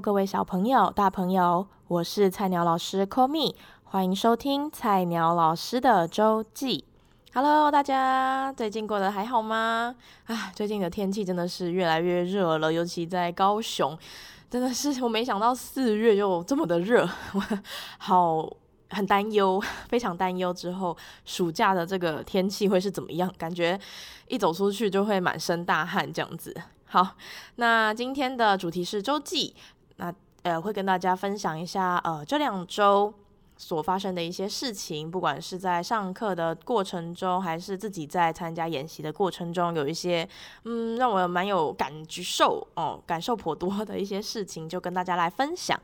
各位小朋友、大朋友，我是菜鸟老师 Call Me，欢迎收听菜鸟老师的周记。Hello，大家最近过得还好吗？啊，最近的天气真的是越来越热了，尤其在高雄，真的是我没想到四月就这么的热，我 好很担忧，非常担忧之后暑假的这个天气会是怎么样？感觉一走出去就会满身大汗这样子。好，那今天的主题是周记，呃会跟大家分享一下呃这两周所发生的一些事情，不管是在上课的过程中，还是自己在参加演习的过程中，有一些嗯让我蛮有感受哦，感受颇多的一些事情，就跟大家来分享。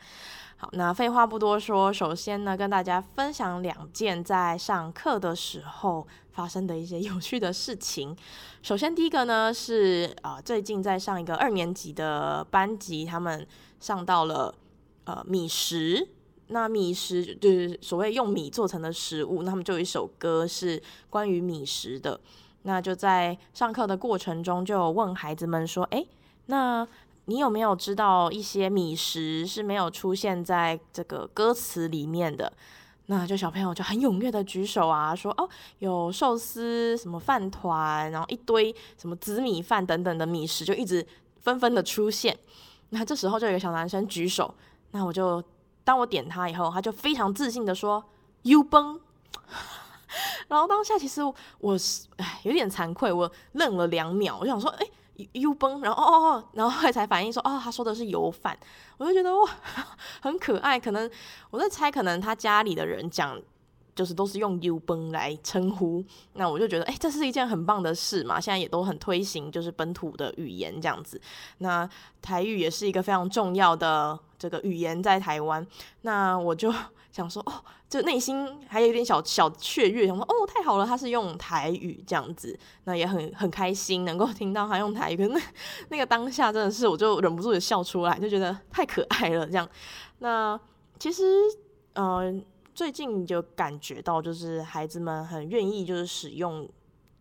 好，那废话不多说，首先呢，跟大家分享两件在上课的时候发生的一些 有趣的事情。首先，第一个呢是啊、最近在上一个二年级的班级，他们上到了呃米食。那米食就是所谓用米做成的食物，那他们就有一首歌是关于米食的。那就在上课的过程中，就问孩子们说：“哎，那？”你有没有知道一些米食是没有出现在这个歌词里面的？那就小朋友就很踊跃的举手啊，说哦，有寿司、什么饭团，然后一堆什么紫米饭等等的米食就一直纷纷的出现。那这时候就有一个小男生举手，那我就当我点他以后，他就非常自信的说 “U 崩”，然后当下其实我是哎有点惭愧，我愣了两秒，我想说哎。油崩，然后哦哦哦，然后后来才反应说，哦，他说的是油饭，我就觉得哇，很可爱。可能我在猜，可能他家里的人讲，就是都是用油崩来称呼。那我就觉得，哎，这是一件很棒的事嘛。现在也都很推行，就是本土的语言这样子。那台语也是一个非常重要的这个语言在台湾。那我就。想说哦，就内心还有一点小小雀跃，想说哦，太好了，他是用台语这样子，那也很很开心能够听到他用台语，可是那那个当下真的是，我就忍不住的笑出来，就觉得太可爱了这样。那其实呃，最近就感觉到就是孩子们很愿意就是使用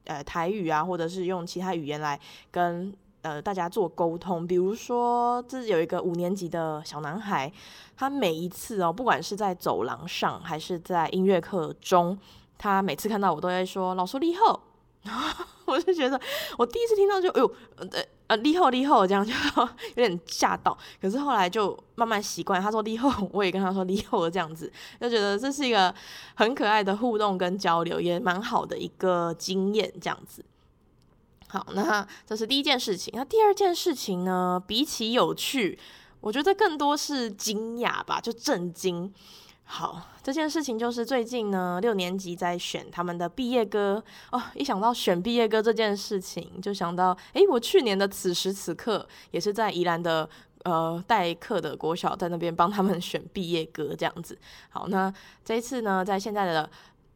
呃台语啊，或者是用其他语言来跟。呃，大家做沟通，比如说，这有一个五年级的小男孩，他每一次哦，不管是在走廊上还是在音乐课中，他每次看到我都会说“老师你好”，我就觉得我第一次听到就哎呦，呃呃，你好你好这样就 有点吓到，可是后来就慢慢习惯，他说你好，我也跟他说你好这样子，就觉得这是一个很可爱的互动跟交流，也蛮好的一个经验这样子。好，那这是第一件事情。那第二件事情呢？比起有趣，我觉得更多是惊讶吧，就震惊。好，这件事情就是最近呢，六年级在选他们的毕业歌哦。一想到选毕业歌这件事情，就想到，诶，我去年的此时此刻也是在宜兰的呃代课的国小，在那边帮他们选毕业歌这样子。好，那这一次呢，在现在的。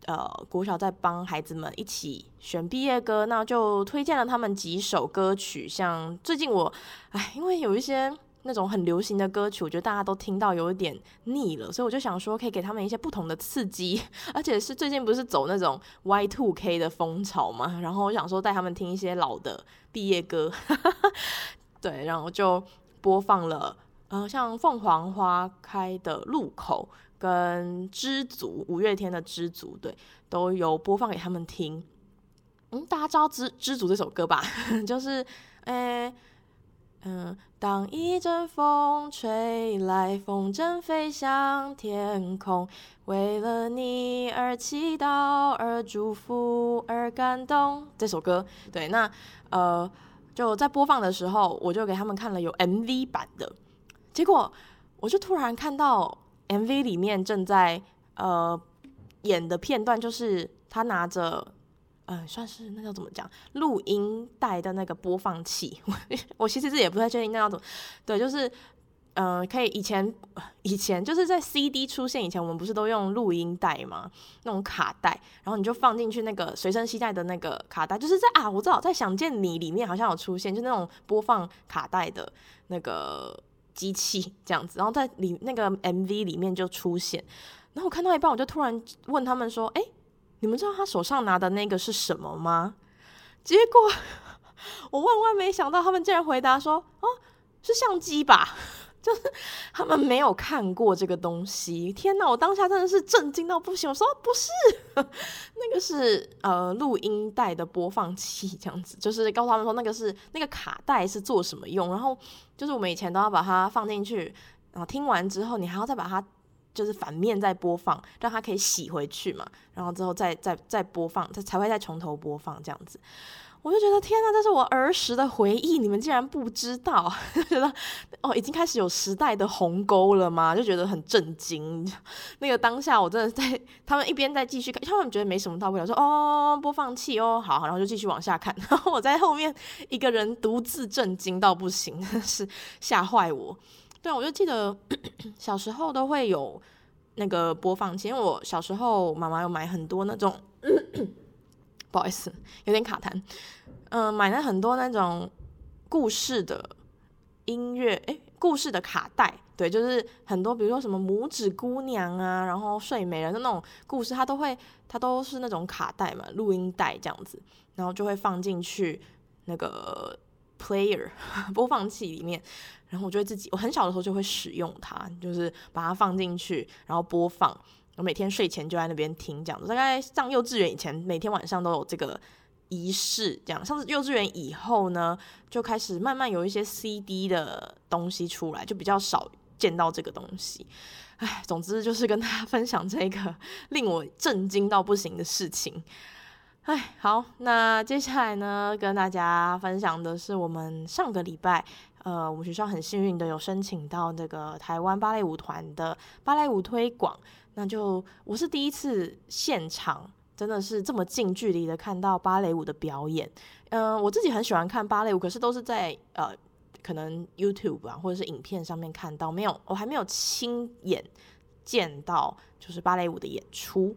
呃，国小在帮孩子们一起选毕业歌，那就推荐了他们几首歌曲。像最近我，哎，因为有一些那种很流行的歌曲，我觉得大家都听到有一点腻了，所以我就想说，可以给他们一些不同的刺激。而且是最近不是走那种 Y Two K 的风潮嘛，然后我想说带他们听一些老的毕业歌，对，然后就播放了，呃，像凤凰花开的路口。跟知足，五月天的知足，对，都有播放给他们听。嗯，大家知道知知足这首歌吧？就是，诶、嗯，当一阵风吹来，风筝飞向天空，为了你而祈祷，而祝福，而感动。这首歌，对，那呃，就在播放的时候，我就给他们看了有 MV 版的，结果我就突然看到。MV 里面正在呃演的片段，就是他拿着呃算是那叫怎么讲录音带的那个播放器。我 我其实是也不太确定那叫怎么，对，就是嗯、可以以前以前就是在 CD 出现以前，我们不是都用录音带吗？那种卡带，然后你就放进去那个随身携带的那个卡带，就是在啊我知道在想见你里面好像有出现，就那种播放卡带的那个。机器这样子，然后在里那个 MV 里面就出现，然后我看到一半，我就突然问他们说：“哎，你们知道他手上拿的那个是什么吗？”结果我万万没想到，他们竟然回答说：“哦，是相机吧？”就是他们没有看过这个东西。天哪，我当下真的是震惊到不行。我说不是，那个是呃录音带的播放器，这样子，就是告诉他们说那个是那个卡带是做什么用。然后就是我们以前都要把它放进去，然后听完之后，你还要再把它就是反面再播放，让它可以洗回去嘛。然后之后再再再播放，它才会再从头播放这样子。我就觉得天呐，这是我儿时的回忆，你们竟然不知道，就觉得哦，已经开始有时代的鸿沟了吗？就觉得很震惊。那个当下，我真的在他们一边在继续看，他们觉得没什么大不了，说哦，播放器哦，好，然后就继续往下看。然后我在后面一个人独自震惊到不行，是吓坏我。对，我就记得 小时候都会有那个播放器，因为我小时候妈妈有买很多那种。不好意思，有点卡痰。嗯、呃，买了很多那种故事的音乐，诶，故事的卡带，对，就是很多，比如说什么拇指姑娘啊，然后睡美人的那种故事，它都会，它都是那种卡带嘛，录音带这样子，然后就会放进去那个 player 播放器里面，然后我就会自己，我很小的时候就会使用它，就是把它放进去，然后播放。我每天睡前就在那边听这样，大概上幼稚园以前，每天晚上都有这个仪式。这样，上幼稚园以后呢，就开始慢慢有一些 CD 的东西出来，就比较少见到这个东西。唉，总之就是跟大家分享这个 令我震惊到不行的事情。唉，好，那接下来呢，跟大家分享的是我们上个礼拜，呃，我们学校很幸运的有申请到那个台湾芭蕾舞团的芭蕾舞推广。那就我是第一次现场，真的是这么近距离的看到芭蕾舞的表演。嗯、我自己很喜欢看芭蕾舞，可是都是在呃可能 YouTube 啊或者是影片上面看到，没有我还没有亲眼见到就是芭蕾舞的演出。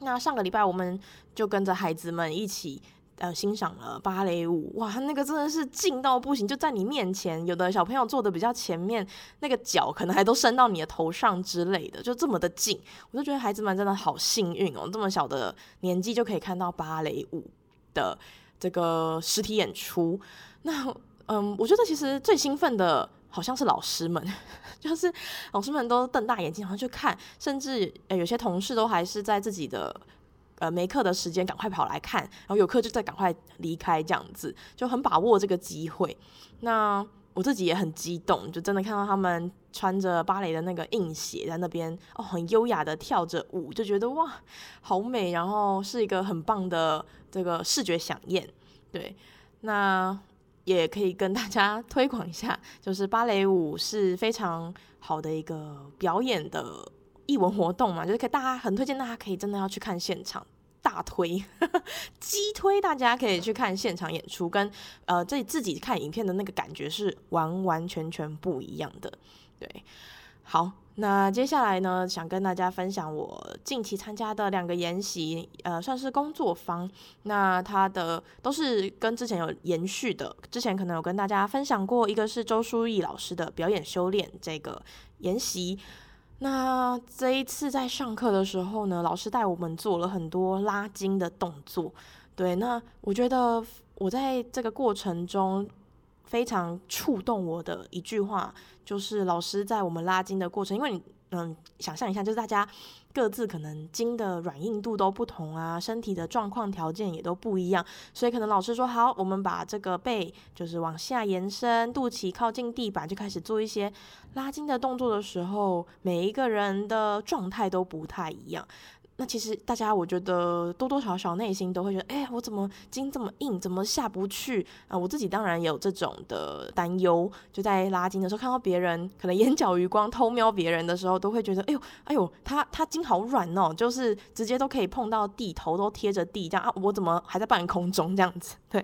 那上个礼拜我们就跟着孩子们一起。呃，欣赏了芭蕾舞，哇，那个真的是近到不行，就在你面前。有的小朋友坐的比较前面，那个脚可能还都伸到你的头上之类的，就这么的近。我就觉得孩子们真的好幸运哦，这么小的年纪就可以看到芭蕾舞的这个实体演出。那，嗯，我觉得其实最兴奋的好像是老师们，就是老师们都瞪大眼睛，好像去看，甚至呃有些同事都还是在自己的。呃，没课的时间赶快跑来看，然后有课就再赶快离开，这样子就很把握这个机会。那我自己也很激动，就真的看到他们穿着芭蕾的那个硬鞋在那边哦，很优雅的跳着舞，就觉得哇，好美，然后是一个很棒的这个视觉饗宴。对，那也可以跟大家 推广一下，就是芭蕾舞是非常好的一个表演的。艺文活动嘛，就是可以大家很推荐，大家可以真的要去看现场，大推，激推，大家可以去看现场演出，跟呃自己自己看影片的那个感觉是完完全全不一样的。对，好，那接下来呢，想跟大家分享我近期参加的两个研习，呃，算是工作坊。那它的都是跟之前有延续的，之前可能有跟大家分享过，一个是周书毅老师的表演修炼这个研习。那这一次在上课的时候呢，老师带我们做了很多拉筋的动作。对，那我觉得我在这个过程中非常触动我的一句话，就是老师在我们拉筋的过程，因为你嗯，想象一下，就是大家。各自可能筋的软硬度都不同啊，身体的状况条件也都不一样，所以可能老师说好，我们把这个背就是往下延伸，肚脐靠近地板，就开始做一些拉筋的动作的时候，每一个人的状态都不太一样。那其实大家，我觉得多多少少内心都会觉得，哎，我怎么筋这么硬，怎么下不去啊？我自己当然有这种的担忧，就在拉筋的时候，看到别人可能眼角余光偷瞄别人的时候，都会觉得，哎呦，哎呦，他他筋好软哦，就是直接都可以碰到地，头都贴着地这样啊，我怎么还在半空中这样子？对，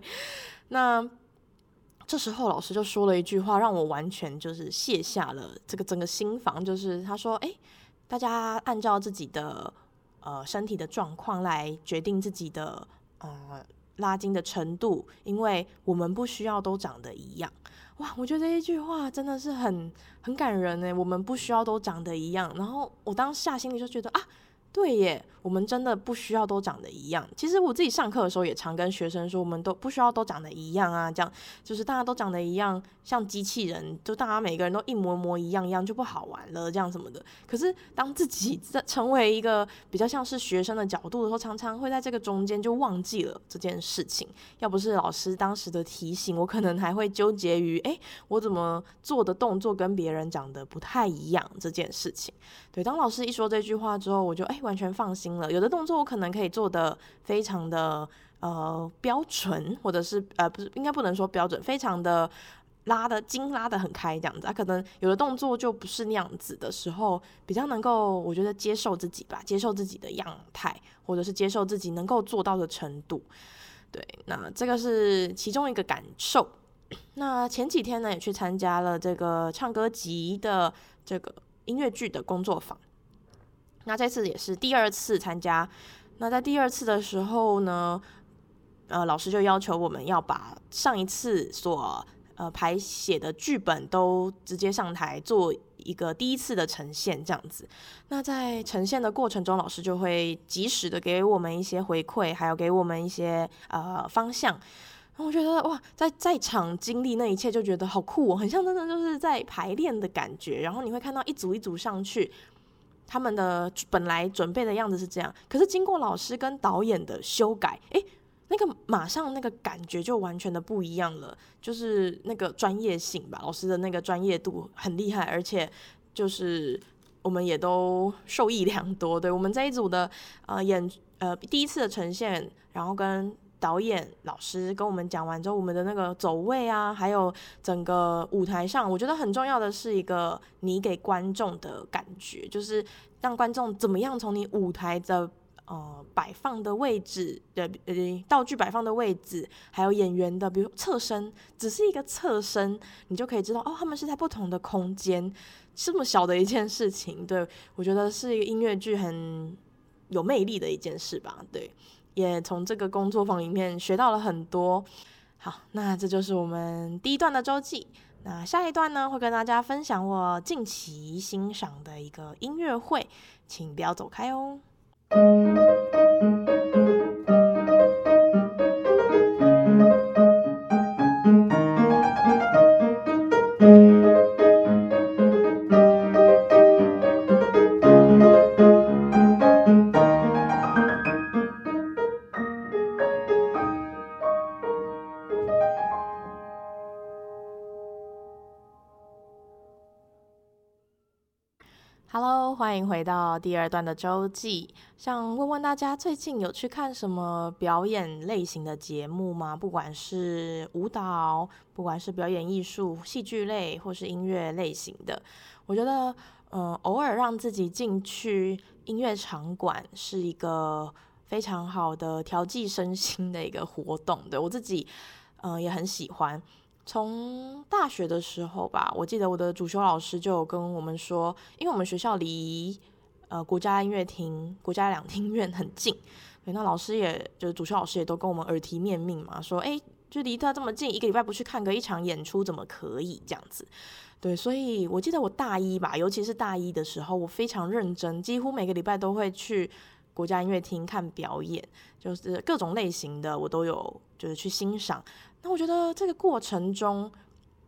那这时候老师就说了一句话，让我完全就是卸下了这个整个心防，就是他说，哎，大家按照自己的。呃，身体的状况来决定自己的呃拉筋的程度，因为我们不需要都长得一样。哇，我觉得这一句话真的是很很感人呢，我们不需要都长得一样。然后我当下心里就觉得啊，对耶，我们真的不需要都长得一样。其实我自己上课的时候也常跟学生说，我们都不需要都长得一样啊，这样就是大家都长得一样，像机器人，就大家每个人都一模模一样一样就不好玩了，这样什么的。可是当自己在成为一个比较像是学生的角度的时候，常常会在这个中间就忘记了这件事情。要不是老师当时的提醒，我可能还会纠结于，哎，我怎么做的动作跟别人长得不太一样这件事情。对，当老师一说这句话之后，我就哎。完全放心了。有的动作我可能可以做得非常的呃标准，或者是呃不是应该不能说标准，非常的拉的筋拉得很开这样子。啊，可能有的动作就不是那样子的时候，比较能够我觉得接受自己吧，接受自己的样态，或者是接受自己能够做到的程度。对，那这个是其中一个感受。那前几天呢，也去参加了这个唱歌集的这个音乐剧的工作坊。那这次也是第二次参加。那在第二次的时候呢，呃，老师就要求我们要把上一次所呃排写的剧本都直接上台做一个第一次的呈现，这样子。那在呈现的过程中，老师就会及时的给我们一些回馈，还有给我们一些呃方向。然后我觉得哇，在在场经历那一切，就觉得好酷哦，很像真的就是在排练的感觉。然后你会看到一组一组上去。他们的本来准备的样子是这样，可是经过老师跟导演的修改，诶，那个马上那个感觉就完全的不一样了，就是那个专业性吧，老师的那个专业度很厉害，而且就是我们也都受益良多。对，我们这一组的呃演呃第一次的呈现，然后跟。导演老师跟我们讲完之后，我们的那个走位啊，还有整个舞台上，我觉得很重要的是一个你给观众的感觉，就是让观众怎么样从你舞台的呃摆放的位置的呃道具摆放的位置，还有演员的比如侧身，只是一个侧身，你就可以知道哦，他们是在不同的空间，这么小的一件事情，对，我觉得是一个音乐剧很有魅力的一件事吧，对。也从这个工作坊里面学到了很多。好，那这就是我们第一段的周记。那下一段呢，会跟大家分享我近期欣赏的一个音乐会，请不要走开哦。回到第二段的周记。想问问大家，最近有去看什么表演类型的节目吗？不管是舞蹈，不管是表演艺术、戏剧类，或是音乐类型的，我觉得，嗯、偶尔让自己进去音乐场馆是一个非常好的调剂身心的一个活动。对，我自己，嗯、也很喜欢。从大学的时候吧，我记得我的主修老师就有跟我们说，因为我们学校离呃国家音乐厅、国家两厅院很近，对，那老师也就是主修老师也都跟我们耳提面命嘛，说，哎，就离他这么近，一个礼拜不去看个一场演出怎么可以这样子？对，所以我记得我大一吧，尤其是大一的时候，我非常认真，几乎每个礼拜都会去国家音乐厅看表演，就是各种类型的我都有，就是去欣赏。那我觉得这个过程中，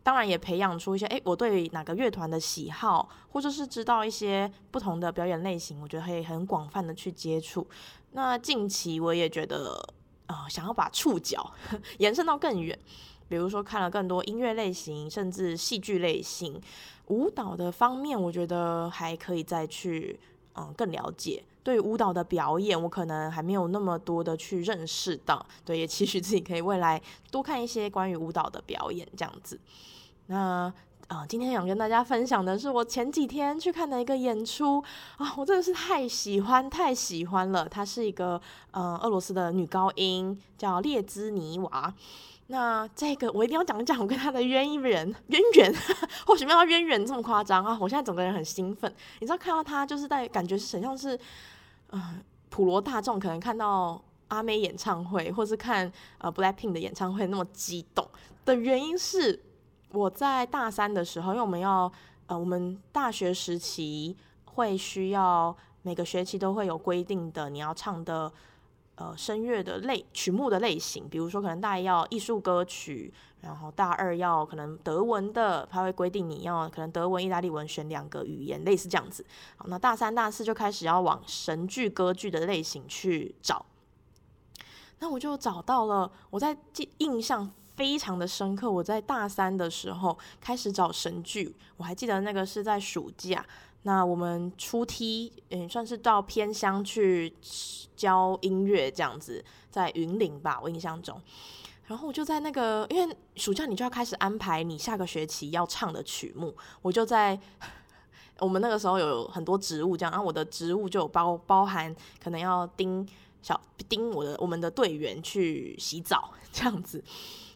当然也培养出一些，诶，我对哪个乐团的喜好，或者是知道一些不同的表演类型，我觉得可以很广泛的去接触。那近期我也觉得，啊、呃，想要把触角 延伸到更远，比如说看了更多音乐类型，甚至戏剧类型、舞蹈的方面，我觉得还可以再去，嗯、更了解。对舞蹈的表演，我可能还没有那么多的去认识到，对，也期许自己可以未来多看一些关于舞蹈的表演这样子。那啊、呃，今天想跟大家分享的是我前几天去看的一个演出啊，我真的是太喜欢太喜欢了。她是一个呃俄罗斯的女高音，叫列兹尼娃。那这个我一定要讲讲我跟她的渊源 渊源，或许没有渊源这么夸张啊！我现在整个人很兴奋，你知道看到她就是在感觉是很像是。嗯、呃，普罗大众可能看到阿妹演唱会，或是看呃 Blackpink 的演唱会那么激动的原因是，我在大三的时候，因为我们要呃我们大学时期会需要每个学期都会有规定的你要唱的呃声乐的类曲目的类型，比如说可能大一要艺术歌曲，然后大二要可能德文的，他会规定你要可能德文、意大利文选两个语言，类似这样子。好，那大三、大四就开始要往神剧、歌剧的类型去找。那我就找到了，我在记印象非常的深刻。我在大三的时候开始找神剧，我还记得那个是在暑假。那我们出梯，嗯，算是到偏乡去教音乐这样子，在云林吧，我印象中。然后我就在那个，因为暑假你就要开始安排你下个学期要唱的曲目，我就在 我们那个时候有很多职务这样，然后我的职务就包包含可能要盯小盯我的我们的队员去洗澡这样子。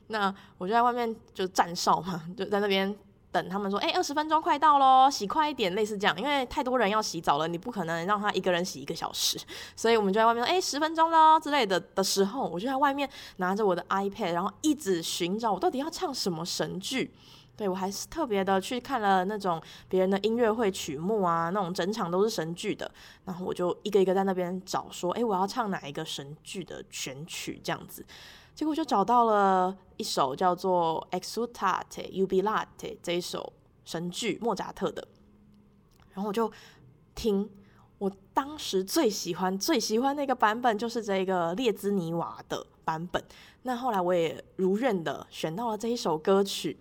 那我就在外面就站哨嘛，就在那边。等他们说，哎、二十分钟快到喽，洗快一点，类似这样，因为太多人要洗澡了，你不可能让他一个人洗一个小时，所以我们就在外面说，哎、十分钟喽之类的的时候，我就在外面拿着我的 iPad，然后一直寻找我到底要唱什么神剧。对，我还是特别的去看了那种别人的音乐会曲目啊，那种整场都是神剧的，然后我就一个一个在那边找，说，哎、我要唱哪一个神剧的选曲这样子。结果就找到了一首叫做《Exultate Jubilate》这一首神剧莫扎特的，然后我就听，我当时最喜欢最喜欢那个版本就是这个列兹尼瓦的版本。那后来我也如愿的选到了这一首歌曲，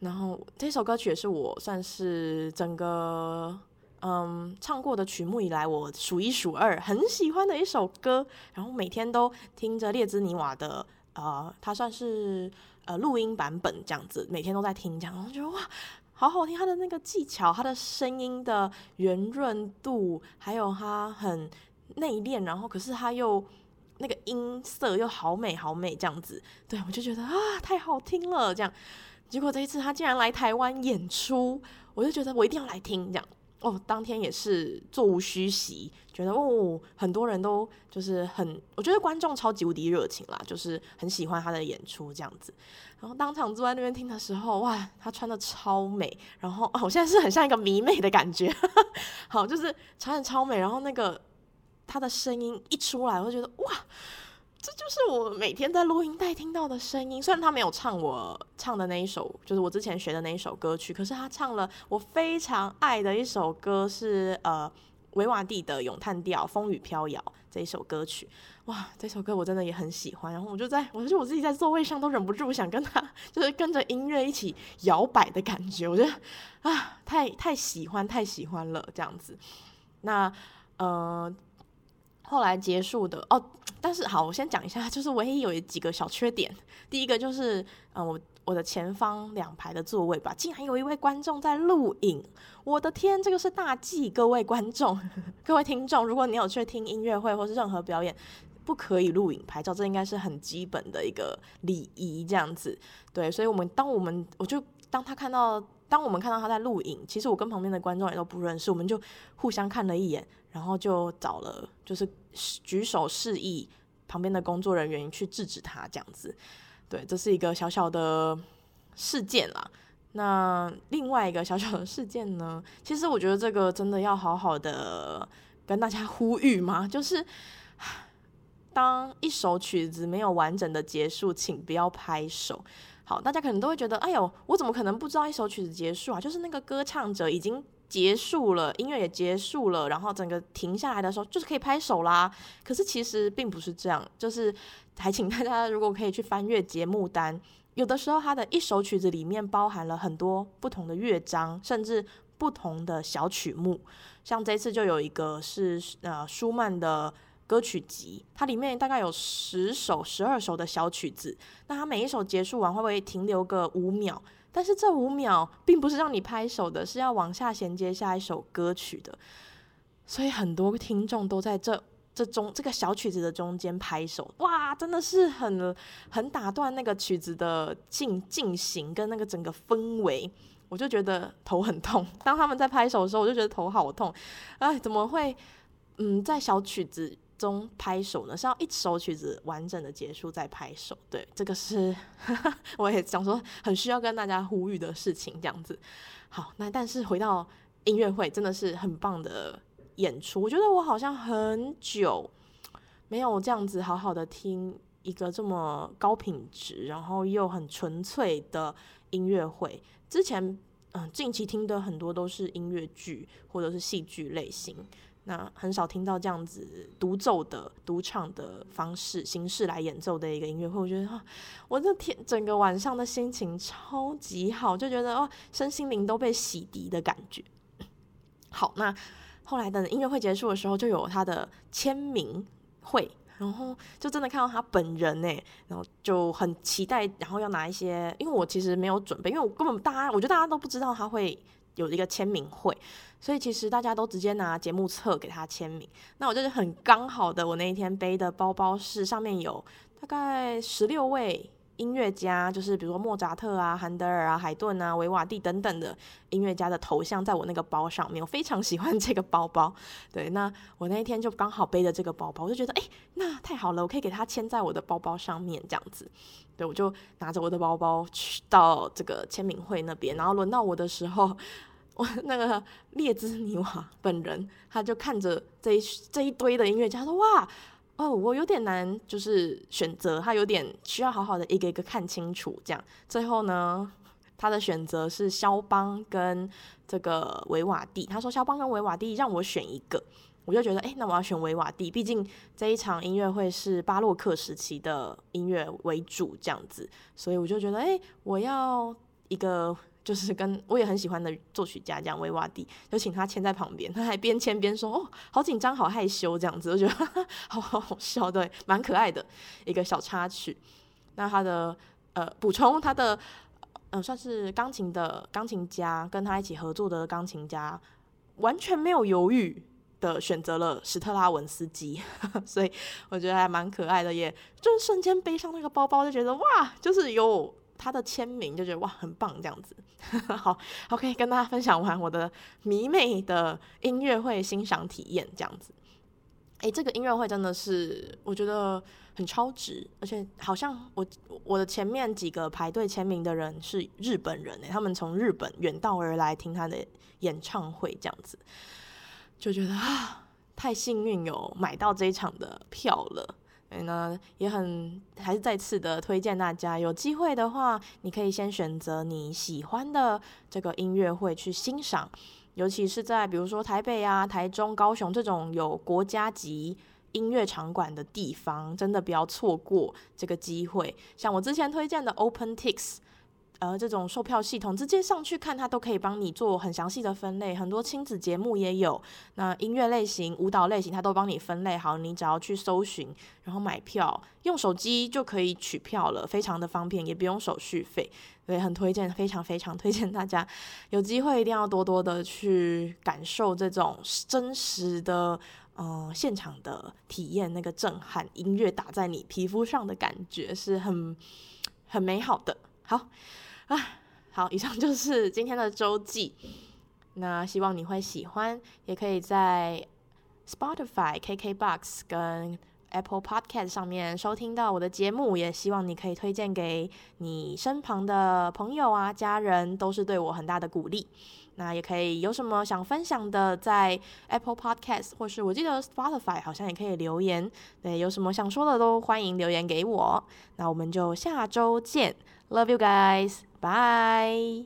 然后这首歌曲也是我算是整个嗯唱过的曲目以来我数一数二很喜欢的一首歌，然后每天都听着列兹尼瓦的。呃，他算是呃录音版本这样子，每天都在听这样，我觉得哇，好好听，他的那个技巧，他的声音的圆润度，还有他很内敛，然后可是他又那个音色又好美好美这样子，对，我就觉得啊，太好听了这样。结果这一次他竟然来台湾演出，我就觉得我一定要来听这样。哦，当天也是座无虚席，觉得哦，很多人都就是很，我觉得观众超级无敌热情啦，就是很喜欢他的演出这样子。然后当场坐在那边听的时候，哇，他穿的超美，然后哦，我现在是很像一个迷妹的感觉，好，就是穿的超美，然后那个他的声音一出来，我就觉得哇。这就是我每天在录音带听到的声音。虽然他没有唱我唱的那一首，就是我之前学的那一首歌曲，可是他唱了我非常爱的一首歌，是呃维瓦蒂的咏叹调《风雨飘摇》这一首歌曲。哇，这首歌我真的也很喜欢。然后我就在，我就我自己在座位上都忍不住想跟他，就是跟着音乐一起摇摆的感觉。我觉得啊，太太喜欢，太喜欢了这样子。那呃。后来结束的哦，但是好，我先讲一下，就是唯一有几个小缺点。第一个就是，嗯，我我的前方两排的座位吧，竟然有一位观众在录影。我的天，这个是大忌，各位观众、各位听众，如果你有去听音乐会或是任何表演，不可以录影拍照，这应该是很基本的一个礼仪，这样子。对，所以我们当我们我就当他看到。当我们看到他在录影，其实我跟旁边的观众也都不认识，我们就互相看了一眼，然后就找了就是举手示意旁边的工作人员去制止他这样子。对，这是一个小小的事件啦。那另外一个小小的事件呢，其实我觉得这个真的要好好的跟大家呼吁吗，就是 当一首曲子没有完整的结束，请不要拍手。好，大家可能都会觉得，哎呦，我怎么可能不知道一首曲子结束啊？就是那个歌唱者已经结束了，音乐也结束了，然后整个停下来的时候，就是可以拍手啦。可是其实并不是这样，就是还请大家如果可以去翻阅节目单，有的时候它的一首曲子里面包含了很多不同的乐章，甚至不同的小曲目。像这次就有一个是呃舒曼的。歌曲集，它里面大概有十首、十二首的小曲子。那它每一首结束完会不会停留个五秒？但是这五秒并不是让你拍手的，是要往下衔接下一首歌曲的。所以很多听众都在这这中这个小曲子的中间拍手，哇，真的是很很打断那个曲子的进进行跟那个整个氛围。我就觉得头很痛。当他们在拍手的时候，我就觉得头好痛。哎，怎么会？嗯，在小曲子。中拍手呢，是要一首曲子完整的结束再拍手。对，这个是 我也想说很需要跟大家呼吁的事情，这样子。好，那但是回到音乐会，真的是很棒的演出，我觉得我好像很久没有这样子好好的听一个这么高品质，然后又很纯粹的音乐会。之前嗯，近期听的很多都是音乐剧或者是戏剧类型。那很少听到这样子独奏的独唱的方式形式来演奏的一个音乐会，我觉得哈，我这天整个晚上的心情超级好，就觉得哦，身心灵都被洗涤的感觉。好，那后来等音乐会结束的时候，就有他的签名会，然后就真的看到他本人呢，然后就很期待，然后要拿一些，因为我其实没有准备，因为我根本大家，我觉得大家都不知道他会。有一个签名会，所以其实大家都直接拿节目册给他签名。那我就是很刚好的，我那一天背的包包是上面有大概十六位音乐家，就是比如说莫扎特啊、韩德尔啊、海顿啊、维瓦蒂等等的音乐家的头像，在我那个包上面。我非常喜欢这个包包，对，那我那一天就刚好背着这个包包，我就觉得哎，那太好了，我可以给他签在我的包包上面，这样子。对，我就拿着我的包包去到这个签名会那边，然后轮到我的时候，我那个列兹尼瓦本人他就看着这一这一堆的音乐家，说：“哇，哦，我有点难，就是选择，他有点需要好好的一个一个看清楚。”这样，最后呢，他的选择是肖邦跟这个维瓦蒂。他说：“肖邦跟维瓦蒂让我选一个。”我就觉得，哎、那我要选维瓦蒂，毕竟这一场音乐会是巴洛克时期的音乐为主，这样子，所以我就觉得，哎、我要一个就是跟我也很喜欢的作曲家这样，维瓦蒂，就请他签在旁边，他还边签边说，哦，好紧张，好害羞，这样子，我觉得 好好好笑，对，蛮可爱的一个小插曲。那他的呃补充，他的呃算是钢琴的钢琴家，跟他一起合作的钢琴家，完全没有犹豫。的选择了史特拉文斯基，所以我觉得还蛮可爱的，也就是瞬间背上那个包包，就觉得哇，就是有他的签名，就觉得哇，很棒这样子。好，OK，跟大家分享完我的迷妹的音乐会欣赏体验这样子。诶，这个音乐会真的是我觉得很超值，而且好像我我的前面几个排队签名的人是日本人诶，他们从日本远道而来听他的演唱会这样子。就觉得啊，太幸运有买到这一场的票了，所以呢，也很还是再次的推荐大家，有机会的话，你可以先选择你喜欢的这个音乐会去欣赏，尤其是在比如说台北啊、台中、高雄这种有国家级音乐场馆的地方，真的不要错过这个机会。像我之前推荐的 OpenTix。呃，这种售票系统直接上去看，它都可以帮你做很详细的分类，很多亲子节目也有。那音乐类型、舞蹈类型，它都帮你分类好，你只要去搜寻，然后买票，用手机就可以取票了，非常的方便，也不用手续费。所以很推荐，非常非常推荐大家有机会一定要多多的去感受这种真实的，呃，现场的体验，那个震撼，音乐打在你皮肤上的感觉是很很美好的。好。啊，好，以上就是今天的周记。那希望你会喜欢，也可以在 Spotify、KKBox 跟 Apple Podcast 上面收听到我的节目。也希望你可以推荐给你身旁的朋友啊、家人，都是对我很大的鼓励。那也可以有什么想分享的，在 Apple Podcast 或是我记得 Spotify 好像也可以留言。对，有什么想说的都欢迎留言给我。那我们就下周见。Love you guys. Bye.